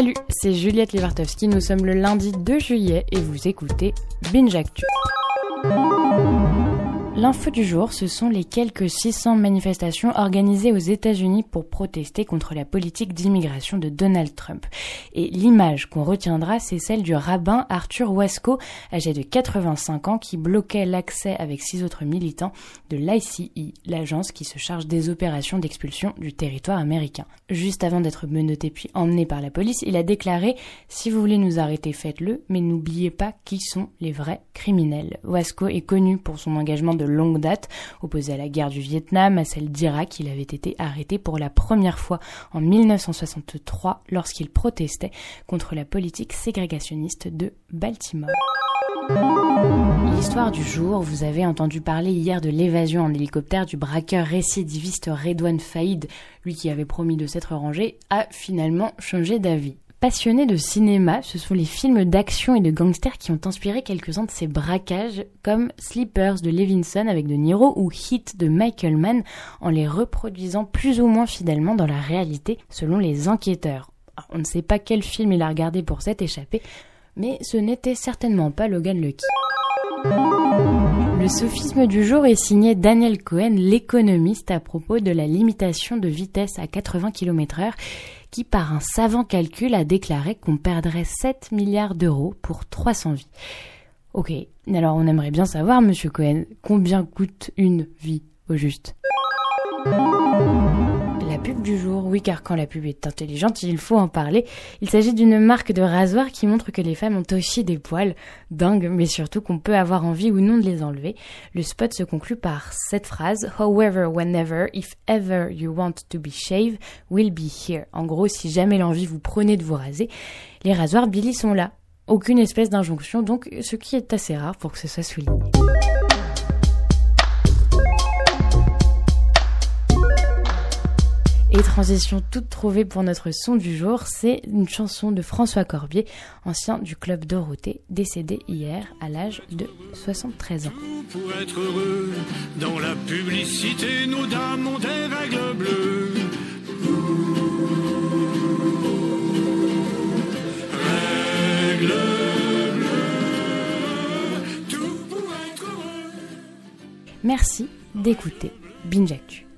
Salut, c'est Juliette Lewartowski, nous sommes le lundi 2 juillet et vous écoutez Binge Actu. L'info du jour, ce sont les quelques 600 manifestations organisées aux États-Unis pour protester contre la politique d'immigration de Donald Trump. Et l'image qu'on retiendra, c'est celle du rabbin Arthur Wasco, âgé de 85 ans, qui bloquait l'accès avec six autres militants de l'ICI, l'agence qui se charge des opérations d'expulsion du territoire américain. Juste avant d'être menotté puis emmené par la police, il a déclaré Si vous voulez nous arrêter, faites-le, mais n'oubliez pas qui sont les vrais criminels. Wasco est connu pour son engagement de longue date, opposé à la guerre du Vietnam, à celle d'Irak. Il avait été arrêté pour la première fois en 1963 lorsqu'il protestait contre la politique ségrégationniste de Baltimore. L'histoire du jour, vous avez entendu parler hier de l'évasion en hélicoptère du braqueur récidiviste Redouane Faïd, lui qui avait promis de s'être rangé, a finalement changé d'avis. Passionné de cinéma, ce sont les films d'action et de gangsters qui ont inspiré quelques-uns de ces braquages, comme Sleepers de Levinson avec De Niro ou Hit de Michael Mann, en les reproduisant plus ou moins fidèlement dans la réalité, selon les enquêteurs. on ne sait pas quel film il a regardé pour s'être échappé, mais ce n'était certainement pas Logan Lucky. Le sophisme du jour est signé Daniel Cohen, l'économiste, à propos de la limitation de vitesse à 80 km/h qui, par un savant calcul, a déclaré qu'on perdrait 7 milliards d'euros pour 300 vies. Ok, alors on aimerait bien savoir, monsieur Cohen, combien coûte une vie au juste? Pub du jour, oui car quand la pub est intelligente, il faut en parler. Il s'agit d'une marque de rasoir qui montre que les femmes ont aussi des poils, dingue, mais surtout qu'on peut avoir envie ou non de les enlever. Le spot se conclut par cette phrase However, whenever, if ever you want to be shaved, we'll be here. En gros, si jamais l'envie vous prenez de vous raser, les rasoirs Billy sont là. Aucune espèce d'injonction, donc ce qui est assez rare pour que ce soit souligné. Et transition toute trouvée pour notre son du jour, c'est une chanson de François Corbier, ancien du club Dorothée, décédé hier à l'âge de 73 ans. Pour être heureux, dans la publicité, nos dames ont des règles bleues. Règles bleues, tout pour être heureux. Merci d'écouter Binge Actu.